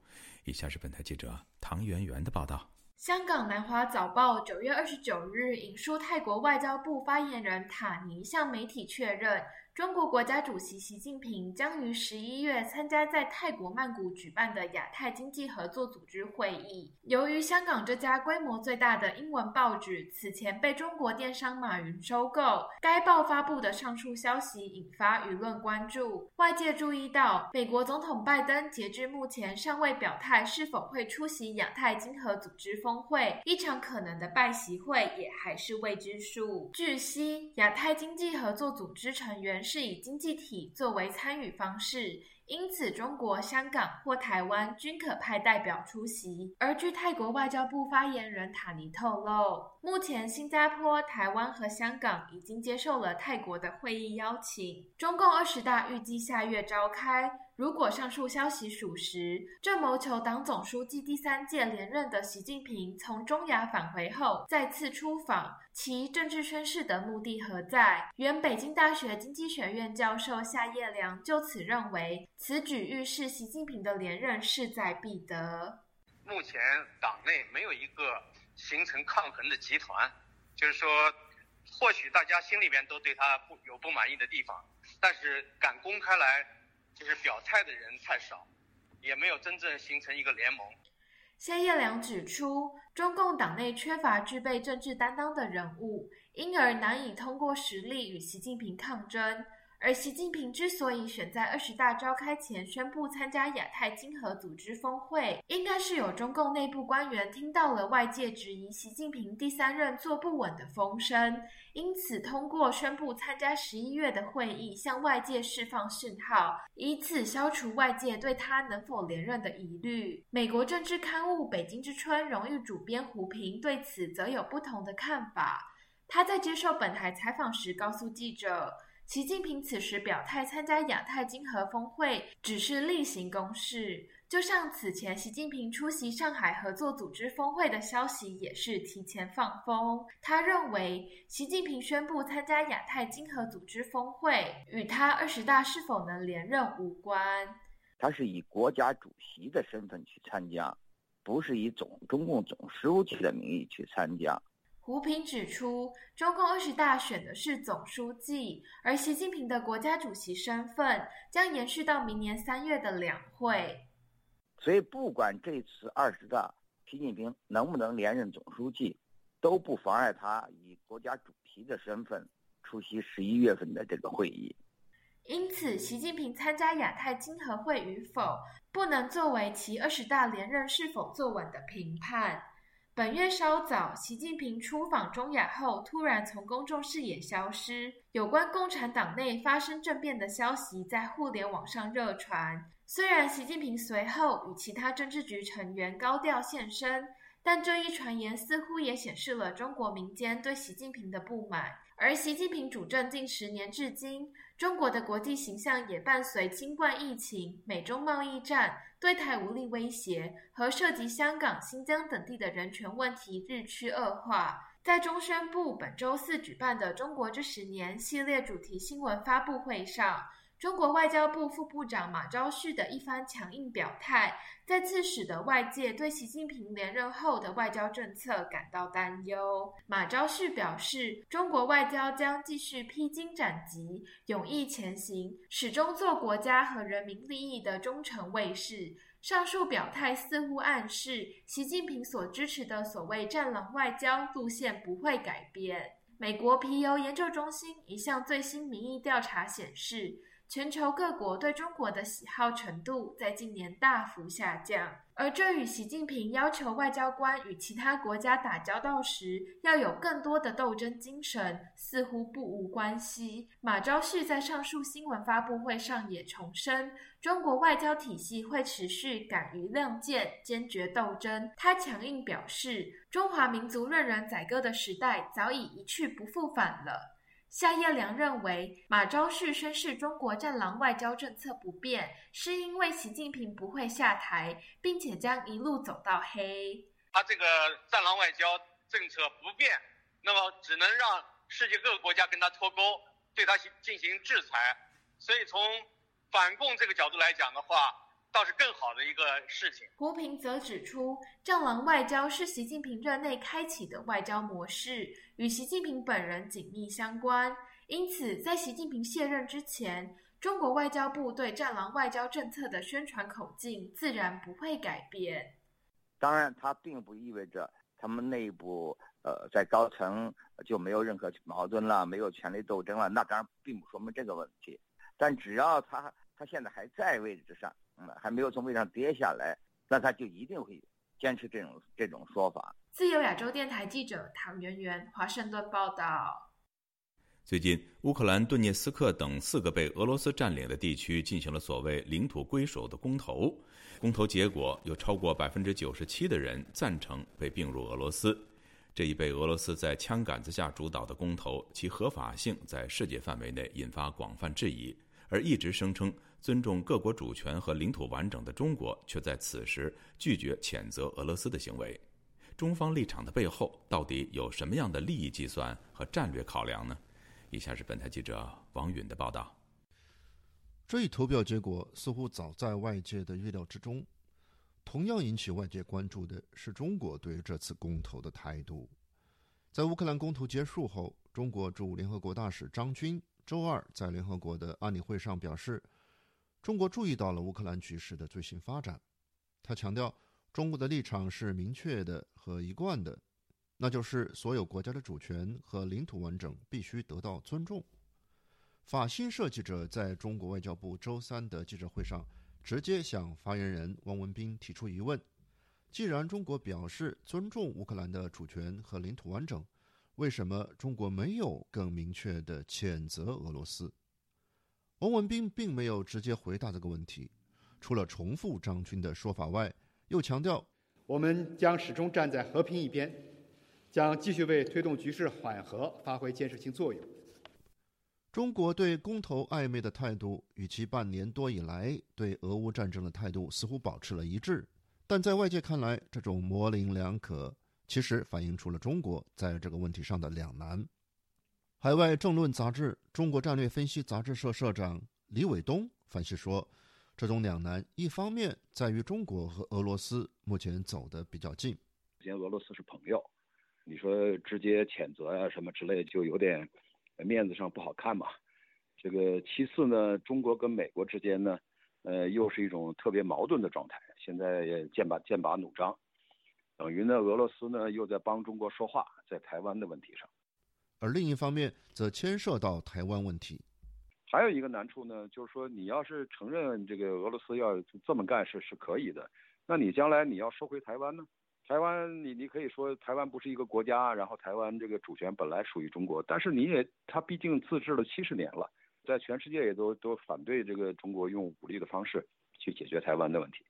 以下是本台记者唐媛媛的报道。香港南华早报九月二十九日引述泰国外交部发言人塔尼向媒体确认。中国国家主席习近平将于十一月参加在泰国曼谷举办的亚太经济合作组织会议。由于香港这家规模最大的英文报纸此前被中国电商马云收购，该报发布的上述消息引发舆论关注。外界注意到，美国总统拜登截至目前尚未表态是否会出席亚太经合组织峰会，一场可能的拜习会也还是未知数。据悉，亚太经济合作组织成员。是以经济体作为参与方式，因此中国香港或台湾均可派代表出席。而据泰国外交部发言人塔尼透露，目前新加坡、台湾和香港已经接受了泰国的会议邀请。中共二十大预计下月召开。如果上述消息属实，正谋求党总书记第三届连任的习近平从中亚返回后再次出访，其政治宣誓的目的何在？原北京大学经济学院教授夏叶良就此认为，此举预示习近平的连任势在必得。目前党内没有一个形成抗衡的集团，就是说，或许大家心里边都对他不有不满意的地方，但是敢公开来。就是表态的人太少，也没有真正形成一个联盟。谢业良指出，中共党内缺乏具备政治担当的人物，因而难以通过实力与习近平抗争。而习近平之所以选在二十大召开前宣布参加亚太经合组织峰会，应该是有中共内部官员听到了外界质疑习近平第三任坐不稳的风声，因此通过宣布参加十一月的会议，向外界释放讯号，以此消除外界对他能否连任的疑虑。美国政治刊物《北京之春》荣誉主编胡平对此则有不同的看法。他在接受本台采访时告诉记者。习近平此时表态参加亚太经合峰会，只是例行公事。就像此前习近平出席上海合作组织峰会的消息也是提前放风。他认为，习近平宣布参加亚太经合组织峰会，与他二十大是否能连任无关。他是以国家主席的身份去参加，不是以总中共总书记的名义去参加。胡平指出，中共二十大选的是总书记，而习近平的国家主席身份将延续到明年三月的两会。所以，不管这次二十大习近平能不能连任总书记，都不妨碍他以国家主席的身份出席十一月份的这个会议。因此，习近平参加亚太经合会与否，不能作为其二十大连任是否坐稳的评判。本月稍早，习近平出访中亚后，突然从公众视野消失。有关共产党内发生政变的消息在互联网上热传。虽然习近平随后与其他政治局成员高调现身，但这一传言似乎也显示了中国民间对习近平的不满。而习近平主政近十年至今，中国的国际形象也伴随新冠疫情、美中贸易战。对台无力威胁和涉及香港、新疆等地的人权问题日趋恶化，在中宣部本周四举办的“中国这十年”系列主题新闻发布会上。中国外交部副部长马朝旭的一番强硬表态，再次使得外界对习近平连任后的外交政策感到担忧。马朝旭表示，中国外交将继续披荆斩棘、勇毅前行，始终做国家和人民利益的忠诚卫士。上述表态似乎暗示，习近平所支持的所谓“战狼外交”路线不会改变。美国皮尤研究中心一项最新民意调查显示。全球各国对中国的喜好程度在近年大幅下降。而这与习近平要求外交官与其他国家打交道时要有更多的斗争精神似乎不无关系。马朝旭在上述新闻发布会上也重申，中国外交体系会持续敢于亮剑、坚决斗争。他强硬表示，中华民族任人宰割的时代早已一去不复返了。夏叶良认为，马朝旭宣示中国“战狼外交”政策不变，是因为习近平不会下台，并且将一路走到黑。他这个“战狼外交”政策不变，那么只能让世界各个国家跟他脱钩，对他进行制裁。所以从反共这个角度来讲的话，倒是更好的一个事情。胡平则指出，战狼外交是习近平任内开启的外交模式，与习近平本人紧密相关。因此，在习近平卸任之前，中国外交部对战狼外交政策的宣传口径自然不会改变。当然，它并不意味着他们内部呃在高层就没有任何矛盾了，没有权力斗争了。那当然并不说明这个问题。但只要他他现在还在位置上，嗯，还没有从位上跌下来，那他就一定会坚持这种这种说法。自由亚洲电台记者唐媛媛，华盛顿报道。最近，乌克兰顿涅斯克等四个被俄罗斯占领的地区进行了所谓领土归属的公投。公投结果有超过百分之九十七的人赞成被并入俄罗斯。这一被俄罗斯在枪杆子下主导的公投，其合法性在世界范围内引发广泛质疑。而一直声称尊重各国主权和领土完整的中国，却在此时拒绝谴责俄罗斯的行为。中方立场的背后，到底有什么样的利益计算和战略考量呢？以下是本台记者王允的报道。这一投票结果似乎早在外界的预料之中。同样引起外界关注的是中国对这次公投的态度。在乌克兰公投结束后，中国驻联合国大使张军周二在联合国的安理会上表示，中国注意到了乌克兰局势的最新发展。他强调，中国的立场是明确的和一贯的。那就是所有国家的主权和领土完整必须得到尊重。法新社记者在中国外交部周三的记者会上直接向发言人汪文斌提出疑问：既然中国表示尊重乌克兰的主权和领土完整，为什么中国没有更明确的谴责俄罗斯？汪文斌并没有直接回答这个问题，除了重复张军的说法外，又强调：我们将始终站在和平一边。将继续为推动局势缓和发挥建设性作用。中国对公投暧昧的态度，与其半年多以来对俄乌战争的态度似乎保持了一致，但在外界看来，这种模棱两可，其实反映出了中国在这个问题上的两难。海外政论杂志《中国战略分析》杂志社社长李伟东分析说，这种两难，一方面在于中国和俄罗斯目前走得比较近，现俄罗斯是朋友。你说直接谴责呀什么之类，就有点面子上不好看嘛。这个其次呢，中国跟美国之间呢，呃，又是一种特别矛盾的状态，现在剑拔剑拔弩张，等于呢，俄罗斯呢又在帮中国说话，在台湾的问题上。而另一方面，则牵涉到台湾问题。还有一个难处呢，就是说你要是承认这个俄罗斯要这么干是是可以的，那你将来你要收回台湾呢？台湾，你你可以说台湾不是一个国家，然后台湾这个主权本来属于中国，但是你也，它毕竟自治了七十年了，在全世界也都都反对这个中国用武力的方式去解决台湾的问题。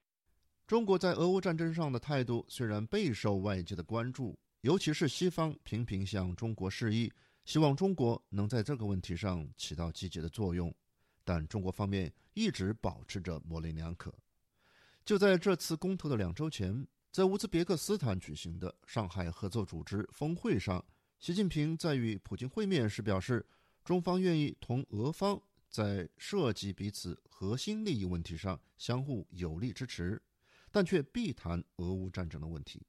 中国在俄乌战争上的态度虽然备受外界的关注，尤其是西方频频向中国示意，希望中国能在这个问题上起到积极的作用，但中国方面一直保持着模棱两可。就在这次公投的两周前。在乌兹别克斯坦举行的上海合作组织峰会上，习近平在与普京会面时表示，中方愿意同俄方在涉及彼此核心利益问题上相互有力支持，但却避谈俄乌战争的问题。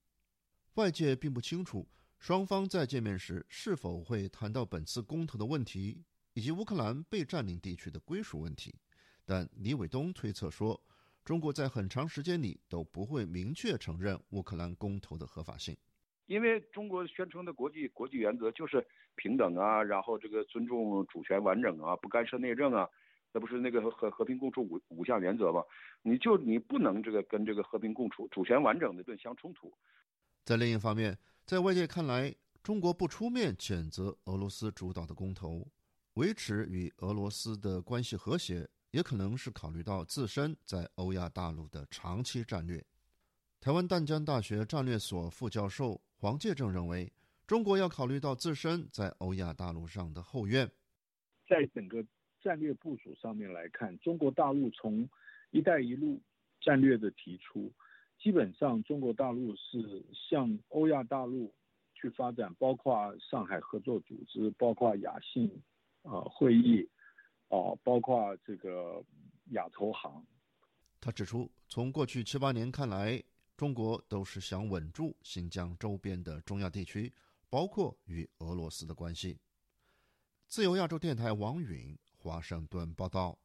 外界并不清楚双方在见面时是否会谈到本次公投的问题以及乌克兰被占领地区的归属问题，但李伟东推测说。中国在很长时间里都不会明确承认乌克兰公投的合法性，因为中国宣称的国际国际原则就是平等啊，然后这个尊重主权完整啊，不干涉内政啊，那不是那个和和平共处五五项原则吗？你就你不能这个跟这个和平共处、主权完整的论相冲突。在另一方面，在外界看来，中国不出面谴责俄罗斯主导的公投，维持与俄罗斯的关系和谐。也可能是考虑到自身在欧亚大陆的长期战略。台湾淡江大学战略所副教授黄介正认为，中国要考虑到自身在欧亚大陆上的后院。在整个战略部署上面来看，中国大陆从“一带一路”战略的提出，基本上中国大陆是向欧亚大陆去发展，包括上海合作组织，包括亚信啊会议，哦，包括这个亚投行。他指出，从过去七八年看来，中国都是想稳住新疆周边的中亚地区，包括与俄罗斯的关系。自由亚洲电台王允华盛顿报道。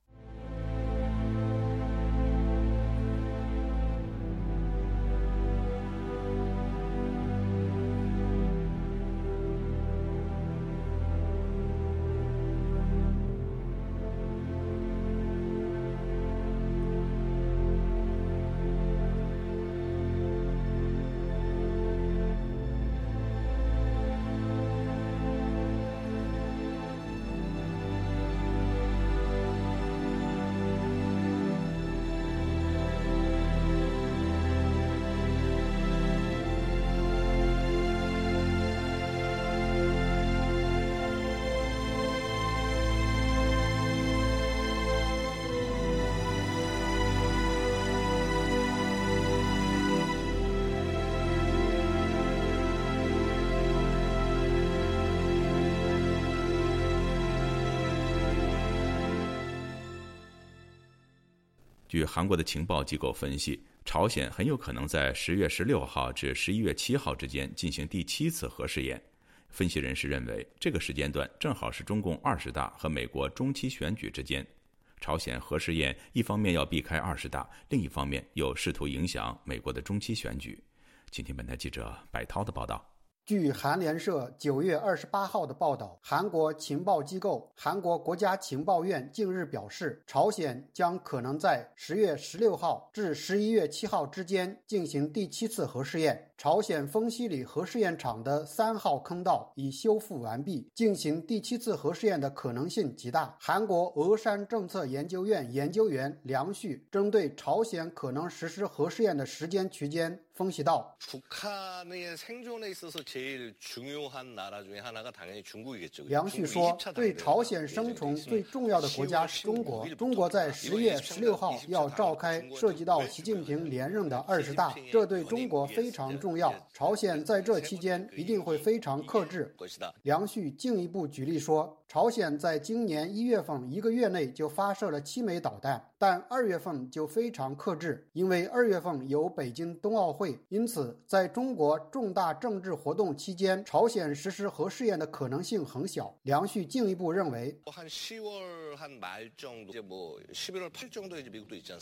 韩国的情报机构分析，朝鲜很有可能在十月十六号至十一月七号之间进行第七次核试验。分析人士认为，这个时间段正好是中共二十大和美国中期选举之间。朝鲜核试验一方面要避开二十大，另一方面又试图影响美国的中期选举。请听本台记者白涛的报道。据韩联社九月二十八号的报道，韩国情报机构韩国国家情报院近日表示，朝鲜将可能在十月十六号至十一月七号之间进行第七次核试验。朝鲜丰西里核试验场的三号坑道已修复完毕，进行第七次核试验的可能性极大。韩国峨山政策研究院研究员梁旭针对朝鲜可能实施核试验的时间区间分析道：“梁旭说，对朝鲜生存最重要的国家是中国。中国在十月十六号要召开涉及到习近平连任的二十大，这对中国非常重。”重要，朝鲜在这期间一定会非常克制。梁旭进一步举例说，朝鲜在今年一月份一个月内就发射了七枚导弹，但二月份就非常克制，因为二月份有北京冬奥会，因此在中国重大政治活动期间，朝鲜实施核试验的可能性很小。梁旭进一步认为，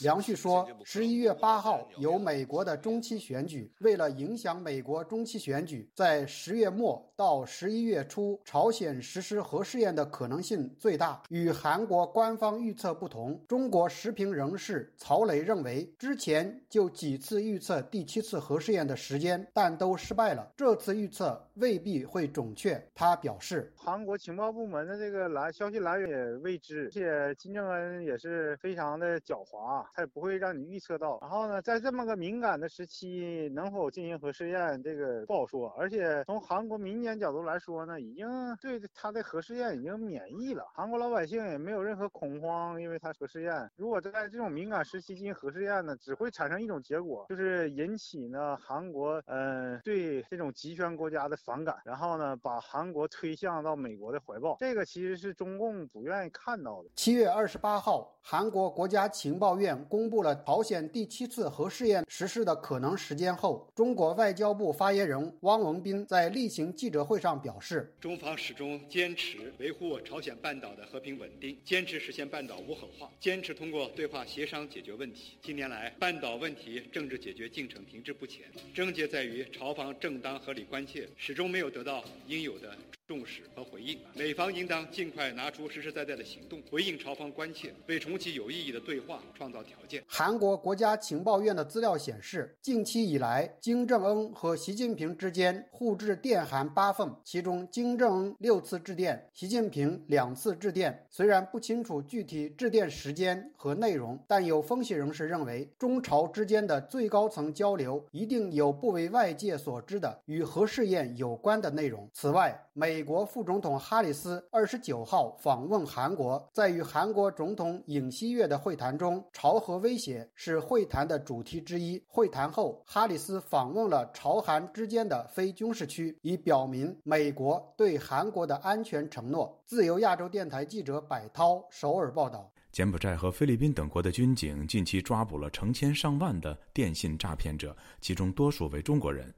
梁旭说，十一月八号有美国的中期选举，为了影响美国中期选举，在十月末到十一月初，朝鲜实施核试验的可能性最大。与韩国官方预测不同，中国时评人士曹磊认为，之前就几次预测第七次核试验的时间，但都失败了。这次预测未必会准确。他表示，韩国情报部门的这个来消息来源也未知，而且金正恩也是非常的狡猾，他也不会让你预测到。然后呢，在这么个敏感的时期，能否进行？核试验这个不好说，而且从韩国民间角度来说呢，已经对他的核试验已经免疫了，韩国老百姓也没有任何恐慌，因为他核试验。如果在这种敏感时期进行核试验呢，只会产生一种结果，就是引起呢韩国嗯对这种集权国家的反感，然后呢把韩国推向到美国的怀抱。这个其实是中共不愿意看到的。七月二十八号，韩国国家情报院公布了朝鲜第七次核试验实施的可能时间后，中国。外交部发言人汪文斌在例行记者会上表示：“中方始终坚持维护朝鲜半岛的和平稳定，坚持实现半岛无核化，坚持通过对话协商解决问题。近年来，半岛问题政治解决进程停滞不前，症结在于朝方正当合理关切始终没有得到应有的。”重视和回应，美方应当尽快拿出实实在在的行动，回应朝方关切，为重启有意义的对话创造条件。韩国国家情报院的资料显示，近期以来，金正恩和习近平之间互致电函八份，其中金正恩六次致电，习近平两次致电。虽然不清楚具体致电时间和内容，但有分析人士认为，中朝之间的最高层交流一定有不为外界所知的与核试验有关的内容。此外，美。美国副总统哈里斯二十九号访问韩国，在与韩国总统尹锡悦的会谈中，朝核威胁是会谈的主题之一。会谈后，哈里斯访问了朝韩之间的非军事区，以表明美国对韩国的安全承诺。自由亚洲电台记者柏涛首尔报道。柬埔寨和菲律宾等国的军警近期抓捕了成千上万的电信诈骗者，其中多数为中国人。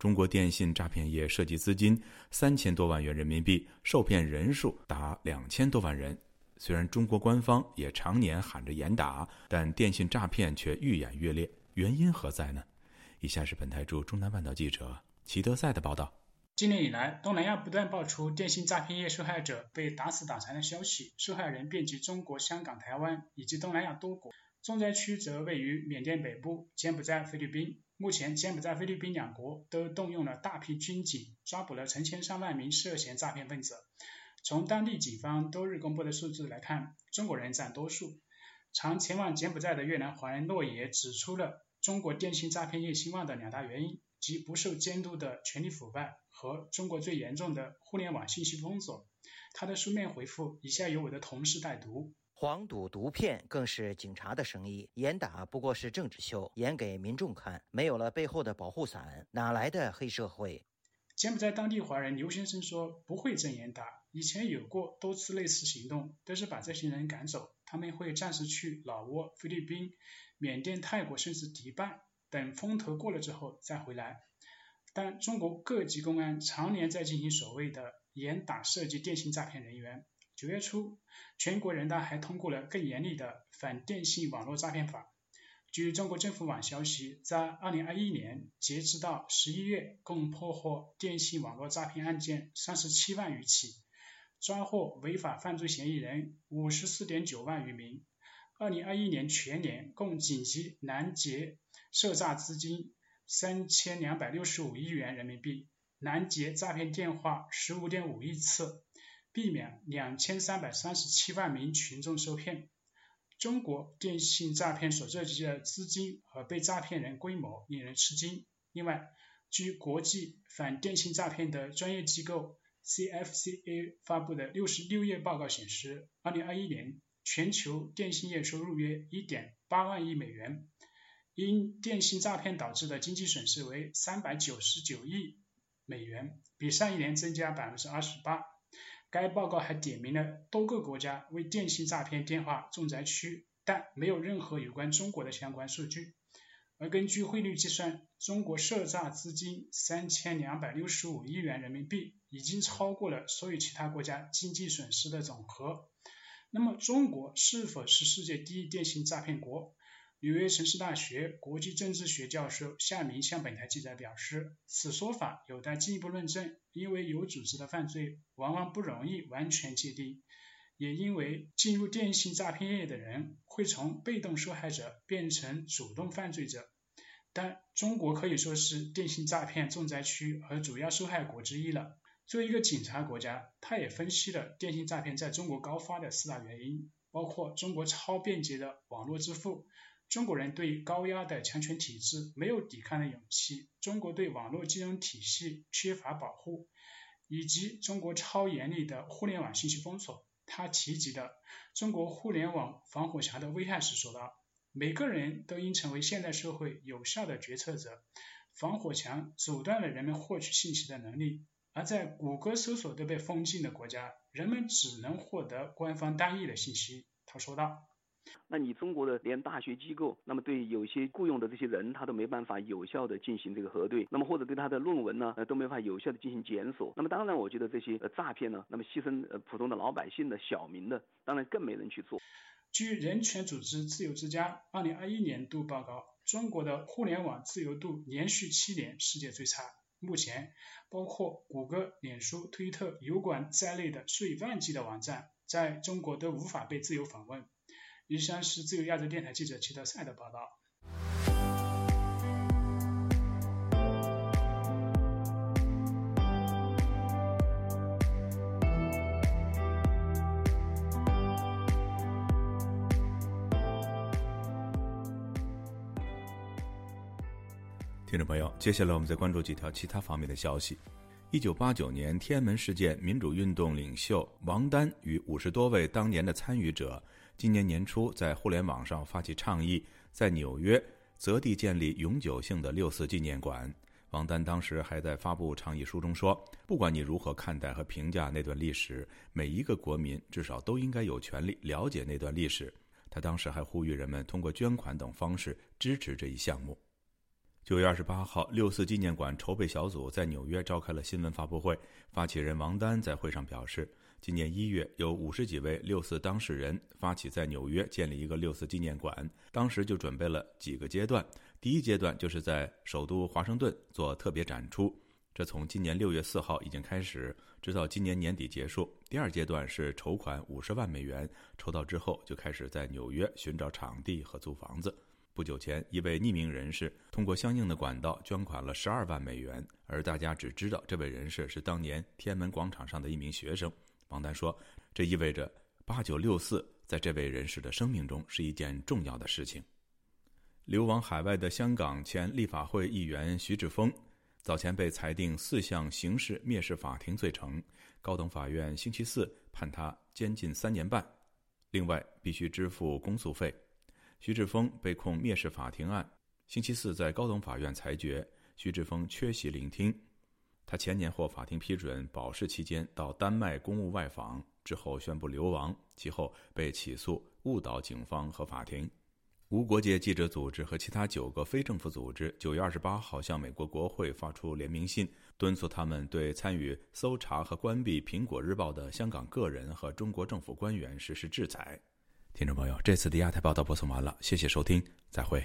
中国电信诈骗业涉及资金三千多万元人民币，受骗人数达两千多万人。虽然中国官方也常年喊着严打，但电信诈骗却愈演愈烈，原因何在呢？以下是本台驻中南半岛记者齐德赛的报道。今年以来，东南亚不断爆出电信诈骗业受害者被打死打残的消息，受害人遍及中国香港、台湾以及东南亚多国，重灾区则位于缅甸北部、柬埔寨、菲律宾。目前，柬埔寨、菲律宾两国都动用了大批军警，抓捕了成千上万名涉嫌诈骗分子。从当地警方多日公布的数字来看，中国人占多数。常前往柬埔寨的越南华人诺也指出了中国电信诈骗业兴旺的两大原因，即不受监督的权力腐败。和中国最严重的互联网信息封锁。他的书面回复以下由我的同事代读：黄赌毒骗更是警察的生意，严打不过是政治秀，演给民众看。没有了背后的保护伞，哪来的黑社会？柬埔寨当地华人刘先生说：“不会真严打，以前有过多次类似行动，都是把这些人赶走。他们会暂时去老挝、菲律宾、缅甸、泰国，甚至迪拜，等风头过了之后再回来。”但中国各级公安常年在进行所谓的严打涉及电信诈骗人员。九月初，全国人大还通过了更严厉的反电信网络诈骗法。据中国政府网消息，在二零二一年截止到十一月，共破获电信网络诈骗案件三十七万余起，抓获违法犯罪嫌疑人五十四点九万余名。二零二一年全年共紧急拦截涉诈资金。三千两百六十五亿元人民币，拦截诈骗电话十五点五亿次，避免两千三百三十七万名群众受骗。中国电信诈骗所涉及的资金和被诈骗人规模令人吃惊。另外，据国际反电信诈骗的专业机构 CFCA 发布的六十六页报告显示，二零二一年全球电信业收入约一点八万亿美元。因电信诈骗导致的经济损失为三百九十九亿美元，比上一年增加百分之二十八。该报告还点名了多个国家为电信诈骗电话重灾区，但没有任何有关中国的相关数据。而根据汇率计算，中国涉诈资金三千两百六十五亿元人民币，已经超过了所有其他国家经济损失的总和。那么，中国是否是世界第一电信诈骗国？纽约城市大学国际政治学教授夏明向本台记者表示，此说法有待进一步论证，因为有组织的犯罪往往不容易完全界定，也因为进入电信诈骗业的人会从被动受害者变成主动犯罪者。但中国可以说是电信诈骗重灾区和主要受害国之一了。作为一个警察国家，他也分析了电信诈骗在中国高发的四大原因，包括中国超便捷的网络支付。中国人对高压的强权体制没有抵抗的勇气，中国对网络金融体系缺乏保护，以及中国超严厉的互联网信息封锁。他提及的中国互联网防火墙的危害时说道：“每个人都应成为现代社会有效的决策者。防火墙阻断了人们获取信息的能力，而在谷歌搜索都被封禁的国家，人们只能获得官方单一的信息。”他说道。那你中国的连大学机构，那么对有些雇佣的这些人，他都没办法有效的进行这个核对，那么或者对他的论文呢，呃都没法有效的进行检索。那么当然，我觉得这些呃诈骗呢，那么牺牲呃普通的老百姓的小民的，当然更没人去做。据人权组织自由之家二零二一年度报告，中国的互联网自由度连续七年世界最差。目前，包括谷歌、脸书、推特、油管在内的数以万计的网站，在中国都无法被自由访问。以上是自由亚洲电台记者齐德赛的报道。听众朋友，接下来我们再关注几条其他方面的消息。一九八九年天安门事件民主运动领袖王丹与五十多位当年的参与者，今年年初在互联网上发起倡议，在纽约择地建立永久性的六四纪念馆。王丹当时还在发布倡议书中说：“不管你如何看待和评价那段历史，每一个国民至少都应该有权利了解那段历史。”他当时还呼吁人们通过捐款等方式支持这一项目。九月二十八号，六四纪念馆筹备小组在纽约召开了新闻发布会。发起人王丹在会上表示，今年一月有五十几位六四当事人发起在纽约建立一个六四纪念馆，当时就准备了几个阶段。第一阶段就是在首都华盛顿做特别展出，这从今年六月四号已经开始，直到今年年底结束。第二阶段是筹款五十万美元，筹到之后就开始在纽约寻找场地和租房子。不久前，一位匿名人士通过相应的管道捐款了十二万美元，而大家只知道这位人士是当年天安门广场上的一名学生。王丹说：“这意味着八九六四在这位人士的生命中是一件重要的事情。”流亡海外的香港前立法会议员徐志峰，早前被裁定四项刑事蔑视法庭罪成，高等法院星期四判他监禁三年半，另外必须支付公诉费。徐志峰被控蔑视法庭案，星期四在高等法院裁决，徐志峰缺席聆听。他前年获法庭批准保释期间到丹麦公务外访，之后宣布流亡，其后被起诉误导警方和法庭。无国界记者组织和其他九个非政府组织九月二十八号向美国国会发出联名信，敦促他们对参与搜查和关闭《苹果日报》的香港个人和中国政府官员实施制裁。听众朋友，这次的亚太报道播送完了，谢谢收听，再会。